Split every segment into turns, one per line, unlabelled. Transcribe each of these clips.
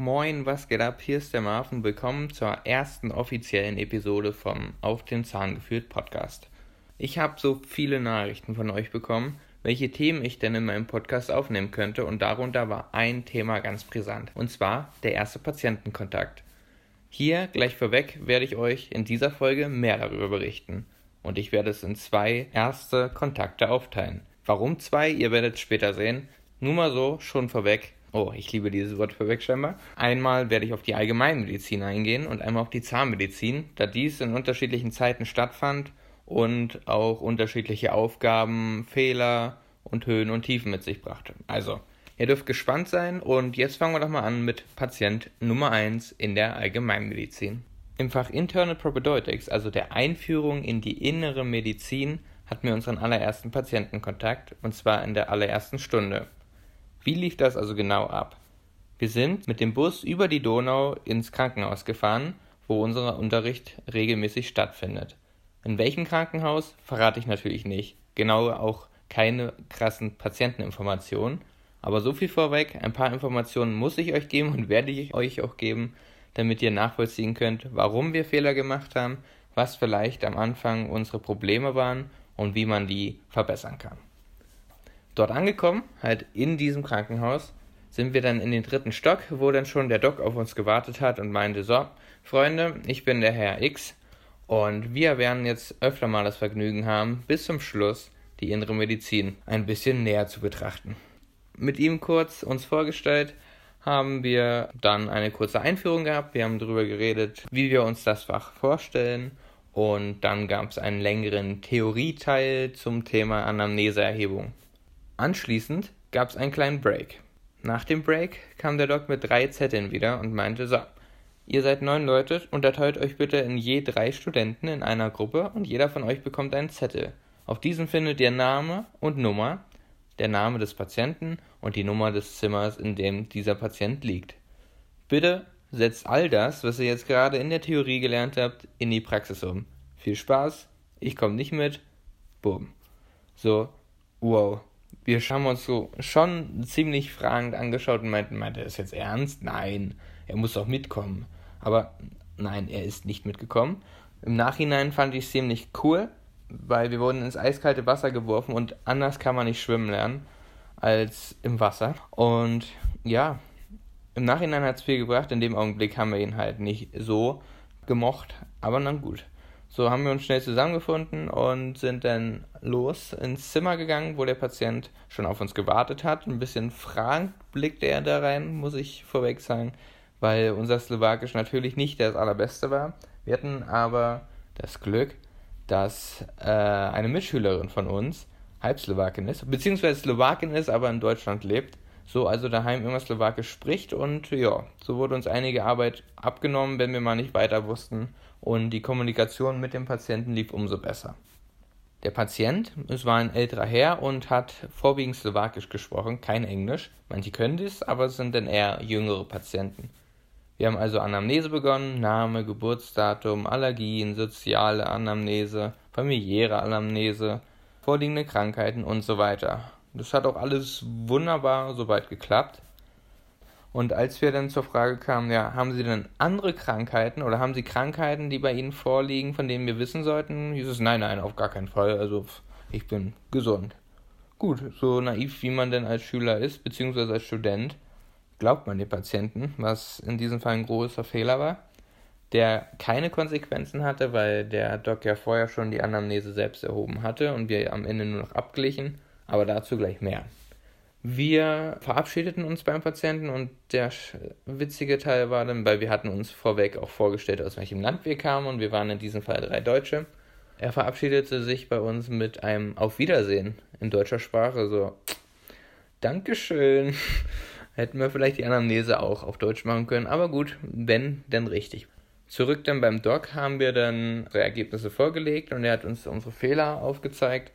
Moin, was geht ab? Hier ist der Marv und willkommen zur ersten offiziellen Episode vom Auf den Zahn geführt Podcast. Ich habe so viele Nachrichten von euch bekommen, welche Themen ich denn in meinem Podcast aufnehmen könnte und darunter war ein Thema ganz brisant und zwar der erste Patientenkontakt. Hier gleich vorweg werde ich euch in dieser Folge mehr darüber berichten und ich werde es in zwei erste Kontakte aufteilen. Warum zwei? Ihr werdet später sehen. Nur mal so, schon vorweg, Oh, ich liebe dieses Wort vorweg scheinbar. Einmal werde ich auf die Allgemeinmedizin eingehen und einmal auf die Zahnmedizin, da dies in unterschiedlichen Zeiten stattfand und auch unterschiedliche Aufgaben, Fehler und Höhen und Tiefen mit sich brachte. Also, ihr dürft gespannt sein und jetzt fangen wir doch mal an mit Patient Nummer 1 in der Allgemeinmedizin. Im Fach Internal Propedeutics, also der Einführung in die innere Medizin, hatten wir unseren allerersten Patientenkontakt und zwar in der allerersten Stunde. Wie lief das also genau ab? Wir sind mit dem Bus über die Donau ins Krankenhaus gefahren, wo unser Unterricht regelmäßig stattfindet. In welchem Krankenhaus verrate ich natürlich nicht. Genau auch keine krassen Patienteninformationen. Aber so viel vorweg, ein paar Informationen muss ich euch geben und werde ich euch auch geben, damit ihr nachvollziehen könnt, warum wir Fehler gemacht haben, was vielleicht am Anfang unsere Probleme waren und wie man die verbessern kann. Dort angekommen, halt in diesem Krankenhaus, sind wir dann in den dritten Stock, wo dann schon der Doc auf uns gewartet hat und meinte, so, Freunde, ich bin der Herr X und wir werden jetzt öfter mal das Vergnügen haben, bis zum Schluss die innere Medizin ein bisschen näher zu betrachten. Mit ihm kurz uns vorgestellt, haben wir dann eine kurze Einführung gehabt. Wir haben darüber geredet, wie wir uns das Fach vorstellen. Und dann gab es einen längeren Theorieteil zum Thema Anamneseerhebung. Anschließend gab es einen kleinen Break. Nach dem Break kam der Doc mit drei Zetteln wieder und meinte, so, ihr seid neun Leute, unterteilt euch bitte in je drei Studenten in einer Gruppe und jeder von euch bekommt einen Zettel. Auf diesem findet ihr Name und Nummer, der Name des Patienten und die Nummer des Zimmers, in dem dieser Patient liegt. Bitte setzt all das, was ihr jetzt gerade in der Theorie gelernt habt, in die Praxis um. Viel Spaß, ich komme nicht mit. Boom. So, wow wir haben uns so schon ziemlich fragend angeschaut und meinten, meint er ist jetzt ernst? Nein, er muss doch mitkommen. Aber nein, er ist nicht mitgekommen. Im Nachhinein fand ich es ziemlich cool, weil wir wurden ins eiskalte Wasser geworfen und anders kann man nicht schwimmen lernen als im Wasser. Und ja, im Nachhinein hat es viel gebracht. In dem Augenblick haben wir ihn halt nicht so gemocht, aber dann gut. So haben wir uns schnell zusammengefunden und sind dann los ins Zimmer gegangen, wo der Patient schon auf uns gewartet hat. Ein bisschen fragend blickte er da rein, muss ich vorweg sagen, weil unser Slowakisch natürlich nicht das allerbeste war. Wir hatten aber das Glück, dass äh, eine Mitschülerin von uns Halbslowakin ist, beziehungsweise Slowakin ist, aber in Deutschland lebt. So also daheim immer Slowakisch spricht und ja, so wurde uns einige Arbeit abgenommen, wenn wir mal nicht weiter wussten und die Kommunikation mit dem Patienten lief umso besser. Der Patient, es war ein älterer Herr und hat vorwiegend Slowakisch gesprochen, kein Englisch. Manche können dies, aber es sind dann eher jüngere Patienten. Wir haben also Anamnese begonnen, Name, Geburtsdatum, Allergien, soziale Anamnese, familiäre Anamnese, vorliegende Krankheiten und so weiter. Das hat auch alles wunderbar soweit geklappt. Und als wir dann zur Frage kamen, ja, haben Sie denn andere Krankheiten oder haben Sie Krankheiten, die bei Ihnen vorliegen, von denen wir wissen sollten, hieß es, nein, nein, auf gar keinen Fall. Also ich bin gesund. Gut, so naiv wie man denn als Schüler ist, beziehungsweise als Student, glaubt man den Patienten, was in diesem Fall ein großer Fehler war, der keine Konsequenzen hatte, weil der Doc ja vorher schon die Anamnese selbst erhoben hatte und wir am Ende nur noch abglichen, aber dazu gleich mehr. Wir verabschiedeten uns beim Patienten und der witzige Teil war dann, weil wir hatten uns vorweg auch vorgestellt, aus welchem Land wir kamen und wir waren in diesem Fall drei Deutsche. Er verabschiedete sich bei uns mit einem Auf Wiedersehen in deutscher Sprache, so Dankeschön. Hätten wir vielleicht die Anamnese auch auf Deutsch machen können, aber gut, wenn, dann richtig. Zurück dann beim Doc haben wir dann unsere Ergebnisse vorgelegt und er hat uns unsere Fehler aufgezeigt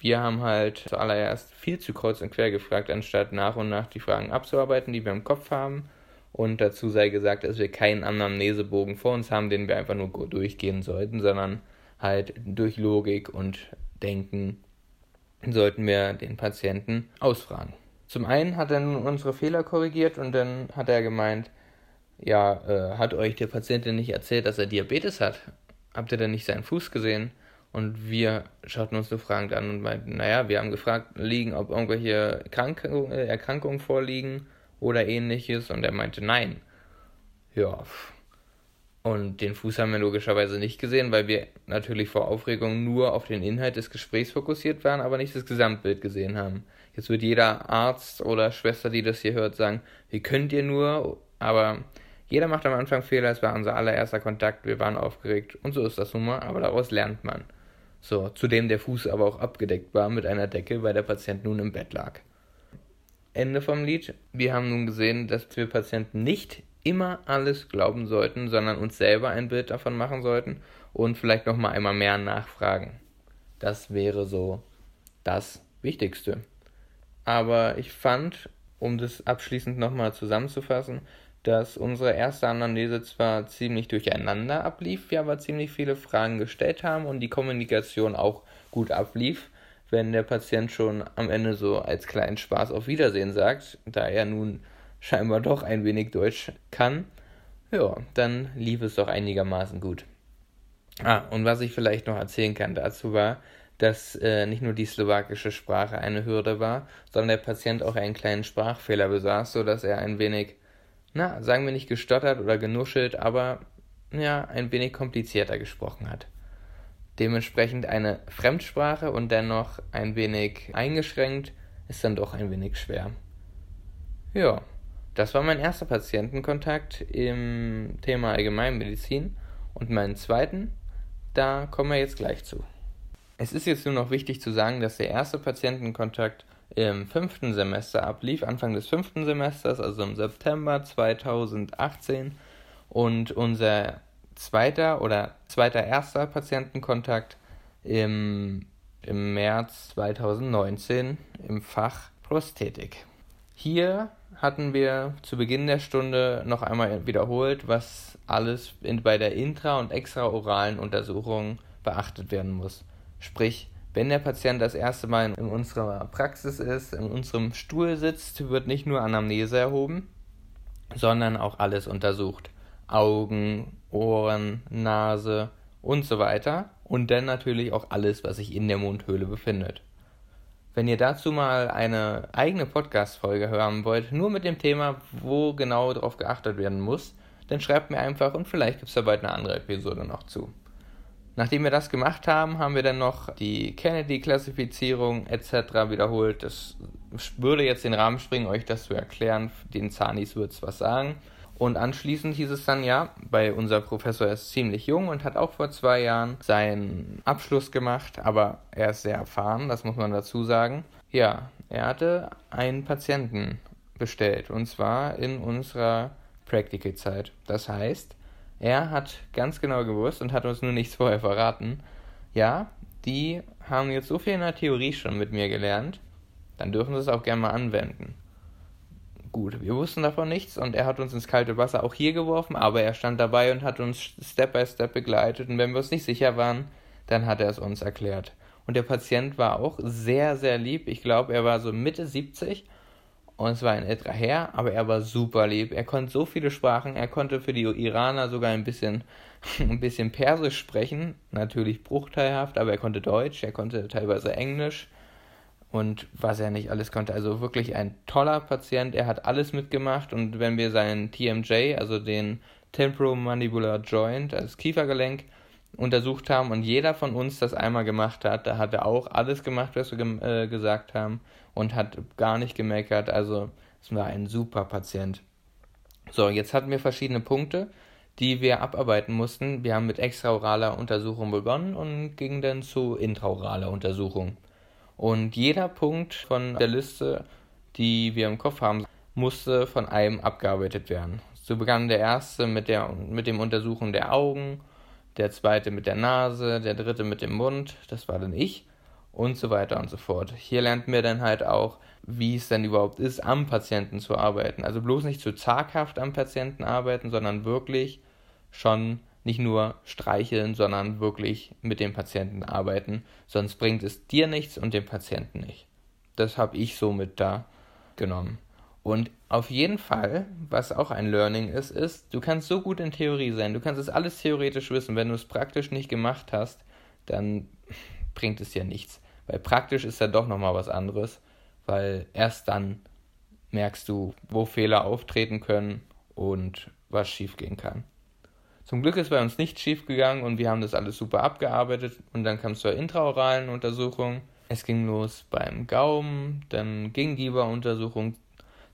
wir haben halt zuallererst viel zu kreuz und quer gefragt, anstatt nach und nach die Fragen abzuarbeiten, die wir im Kopf haben. Und dazu sei gesagt, dass wir keinen Anamnesebogen vor uns haben, den wir einfach nur durchgehen sollten, sondern halt durch Logik und Denken sollten wir den Patienten ausfragen. Zum einen hat er nun unsere Fehler korrigiert und dann hat er gemeint, ja, äh, hat euch der Patient denn nicht erzählt, dass er Diabetes hat? Habt ihr denn nicht seinen Fuß gesehen? Und wir schauten uns so fragend an und meinten, naja, wir haben gefragt, liegen, ob irgendwelche Krank äh, Erkrankungen vorliegen oder ähnliches. Und er meinte, nein. Ja. Und den Fuß haben wir logischerweise nicht gesehen, weil wir natürlich vor Aufregung nur auf den Inhalt des Gesprächs fokussiert waren, aber nicht das Gesamtbild gesehen haben. Jetzt wird jeder Arzt oder Schwester, die das hier hört, sagen, wie könnt ihr nur, aber jeder macht am Anfang Fehler, es war unser allererster Kontakt, wir waren aufgeregt und so ist das nun mal, aber daraus lernt man. So, zudem der Fuß aber auch abgedeckt war mit einer Decke, weil der Patient nun im Bett lag. Ende vom Lied. Wir haben nun gesehen, dass wir Patienten nicht immer alles glauben sollten, sondern uns selber ein Bild davon machen sollten und vielleicht noch mal einmal mehr nachfragen. Das wäre so das Wichtigste. Aber ich fand, um das abschließend nochmal zusammenzufassen, dass unsere erste Anamnese zwar ziemlich durcheinander ablief, wir aber ziemlich viele Fragen gestellt haben und die Kommunikation auch gut ablief, wenn der Patient schon am Ende so als kleinen Spaß auf Wiedersehen sagt, da er nun scheinbar doch ein wenig Deutsch kann, ja, dann lief es doch einigermaßen gut. Ah, und was ich vielleicht noch erzählen kann dazu war, dass äh, nicht nur die slowakische Sprache eine Hürde war, sondern der Patient auch einen kleinen Sprachfehler besaß, sodass er ein wenig na, sagen wir nicht gestottert oder genuschelt, aber ja, ein wenig komplizierter gesprochen hat. Dementsprechend eine Fremdsprache und dennoch ein wenig eingeschränkt ist dann doch ein wenig schwer. Ja, das war mein erster Patientenkontakt im Thema Allgemeinmedizin und meinen zweiten, da kommen wir jetzt gleich zu. Es ist jetzt nur noch wichtig zu sagen, dass der erste Patientenkontakt im fünften Semester ablief, Anfang des fünften Semesters, also im September 2018. Und unser zweiter oder zweiter erster Patientenkontakt im, im März 2019 im Fach Prosthetik. Hier hatten wir zu Beginn der Stunde noch einmal wiederholt, was alles in, bei der intra- und extraoralen Untersuchung beachtet werden muss. Sprich, wenn der Patient das erste Mal in unserer Praxis ist, in unserem Stuhl sitzt, wird nicht nur Anamnese erhoben, sondern auch alles untersucht. Augen, Ohren, Nase und so weiter. Und dann natürlich auch alles, was sich in der Mundhöhle befindet. Wenn ihr dazu mal eine eigene Podcast-Folge hören wollt, nur mit dem Thema, wo genau darauf geachtet werden muss, dann schreibt mir einfach und vielleicht gibt es da bald eine andere Episode noch zu. Nachdem wir das gemacht haben, haben wir dann noch die Kennedy-Klassifizierung etc. wiederholt. Das würde jetzt den Rahmen springen, euch das zu erklären. Den Zanis wird es was sagen. Und anschließend hieß es dann, ja, bei unser Professor ist ziemlich jung und hat auch vor zwei Jahren seinen Abschluss gemacht, aber er ist sehr erfahren, das muss man dazu sagen. Ja, er hatte einen Patienten bestellt und zwar in unserer Practical-Zeit. Das heißt, er hat ganz genau gewusst und hat uns nur nichts vorher verraten. Ja, die haben jetzt so viel in der Theorie schon mit mir gelernt, dann dürfen sie es auch gerne mal anwenden. Gut, wir wussten davon nichts und er hat uns ins kalte Wasser auch hier geworfen, aber er stand dabei und hat uns Step by Step begleitet und wenn wir uns nicht sicher waren, dann hat er es uns erklärt. Und der Patient war auch sehr, sehr lieb. Ich glaube, er war so Mitte 70 und es war ein älterer Herr, aber er war super lieb. Er konnte so viele Sprachen. Er konnte für die Iraner sogar ein bisschen, ein bisschen Persisch sprechen. Natürlich bruchteilhaft, aber er konnte Deutsch, er konnte teilweise Englisch und was er nicht alles konnte. Also wirklich ein toller Patient. Er hat alles mitgemacht und wenn wir seinen TMJ, also den Temporomandibular Joint, also das Kiefergelenk, untersucht haben und jeder von uns das einmal gemacht hat, da hat er auch alles gemacht, was wir ge äh, gesagt haben und hat gar nicht gemeckert. Also es war ein super Patient. So, jetzt hatten wir verschiedene Punkte, die wir abarbeiten mussten. Wir haben mit extraoraler Untersuchung begonnen und gingen dann zu intraoraler Untersuchung. Und jeder Punkt von der Liste, die wir im Kopf haben, musste von einem abgearbeitet werden. So begann der erste mit, der, mit dem Untersuchen der Augen, der zweite mit der Nase, der dritte mit dem Mund, das war dann ich und so weiter und so fort. Hier lernt mir dann halt auch, wie es denn überhaupt ist, am Patienten zu arbeiten. Also bloß nicht zu zaghaft am Patienten arbeiten, sondern wirklich schon nicht nur streicheln, sondern wirklich mit dem Patienten arbeiten. Sonst bringt es dir nichts und dem Patienten nicht. Das habe ich somit da genommen. Und auf jeden Fall, was auch ein Learning ist, ist, du kannst so gut in Theorie sein, du kannst es alles theoretisch wissen, wenn du es praktisch nicht gemacht hast, dann bringt es dir nichts. Weil praktisch ist ja doch nochmal was anderes, weil erst dann merkst du, wo Fehler auftreten können und was schiefgehen kann. Zum Glück ist bei uns nichts schiefgegangen und wir haben das alles super abgearbeitet und dann kam es zur intraoralen Untersuchung. Es ging los beim Gaumen, dann Gingiva-Untersuchung.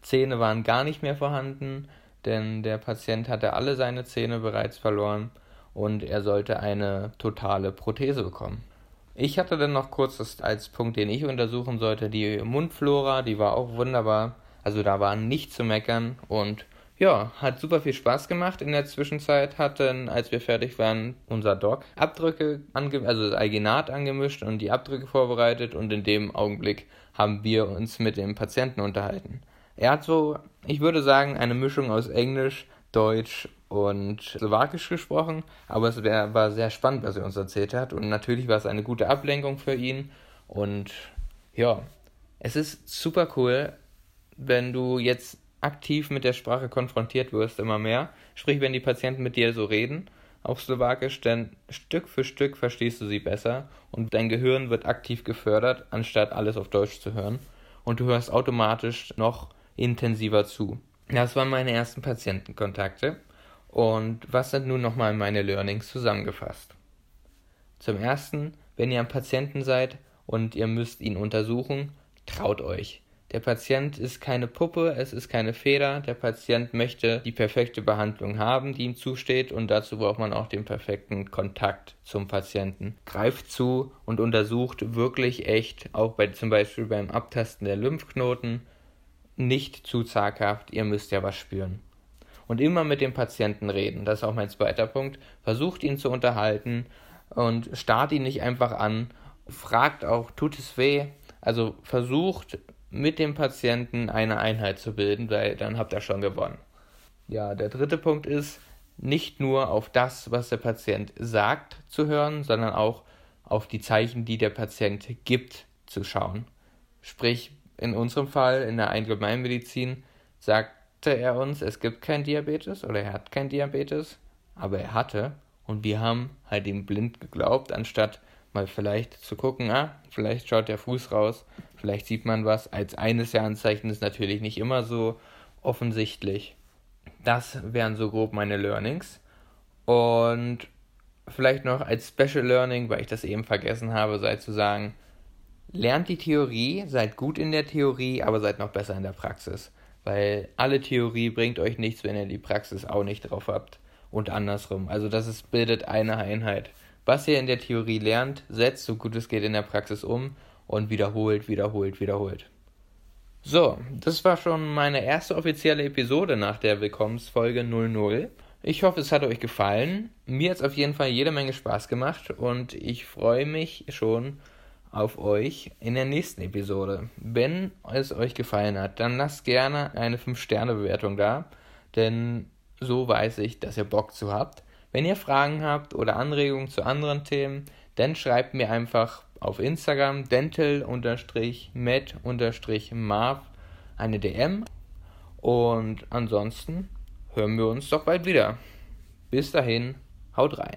Zähne waren gar nicht mehr vorhanden, denn der Patient hatte alle seine Zähne bereits verloren und er sollte eine totale Prothese bekommen. Ich hatte dann noch kurz als Punkt, den ich untersuchen sollte, die Mundflora, die war auch wunderbar. Also da war nichts zu meckern und ja, hat super viel Spaß gemacht. In der Zwischenzeit hatten, als wir fertig waren, unser Doc Abdrücke, also das Alginat angemischt und die Abdrücke vorbereitet und in dem Augenblick haben wir uns mit dem Patienten unterhalten. Er hat so, ich würde sagen, eine Mischung aus Englisch, Deutsch und Slowakisch gesprochen, aber es wär, war sehr spannend, was er uns erzählt hat und natürlich war es eine gute Ablenkung für ihn und ja, es ist super cool, wenn du jetzt aktiv mit der Sprache konfrontiert wirst, immer mehr. Sprich, wenn die Patienten mit dir so reden auf Slowakisch, dann Stück für Stück verstehst du sie besser und dein Gehirn wird aktiv gefördert, anstatt alles auf Deutsch zu hören. Und du hörst automatisch noch intensiver zu. Das waren meine ersten Patientenkontakte. Und was sind nun nochmal meine Learnings zusammengefasst? Zum ersten, wenn ihr am Patienten seid und ihr müsst ihn untersuchen, traut euch. Der Patient ist keine Puppe, es ist keine Feder. Der Patient möchte die perfekte Behandlung haben, die ihm zusteht, und dazu braucht man auch den perfekten Kontakt zum Patienten. Greift zu und untersucht wirklich echt, auch bei zum Beispiel beim Abtasten der Lymphknoten, nicht zu zaghaft, ihr müsst ja was spüren. Und immer mit dem Patienten reden, das ist auch mein zweiter Punkt. Versucht ihn zu unterhalten und starrt ihn nicht einfach an. Fragt auch, tut es weh? Also versucht mit dem Patienten eine Einheit zu bilden, weil dann habt ihr schon gewonnen. Ja, der dritte Punkt ist, nicht nur auf das, was der Patient sagt, zu hören, sondern auch auf die Zeichen, die der Patient gibt, zu schauen. Sprich, in unserem Fall in der Allgemeinmedizin sagte er uns, es gibt kein Diabetes oder er hat kein Diabetes, aber er hatte und wir haben halt ihm blind geglaubt, anstatt mal vielleicht zu gucken, ah, vielleicht schaut der Fuß raus, vielleicht sieht man was. Als eines der Anzeichen ist natürlich nicht immer so offensichtlich. Das wären so grob meine Learnings. Und vielleicht noch als Special Learning, weil ich das eben vergessen habe, sei zu sagen, lernt die Theorie, seid gut in der Theorie, aber seid noch besser in der Praxis. Weil alle Theorie bringt euch nichts, wenn ihr die Praxis auch nicht drauf habt. Und andersrum. Also das ist, bildet eine Einheit. Was ihr in der Theorie lernt, setzt so gut es geht in der Praxis um und wiederholt, wiederholt, wiederholt. So, das war schon meine erste offizielle Episode nach der Willkommensfolge 00. Ich hoffe, es hat euch gefallen. Mir hat es auf jeden Fall jede Menge Spaß gemacht und ich freue mich schon auf euch in der nächsten Episode. Wenn es euch gefallen hat, dann lasst gerne eine 5-Sterne-Bewertung da, denn so weiß ich, dass ihr Bock zu habt. Wenn ihr Fragen habt oder Anregungen zu anderen Themen, dann schreibt mir einfach auf Instagram dental-med-marv eine DM. Und ansonsten hören wir uns doch bald wieder. Bis dahin, haut rein.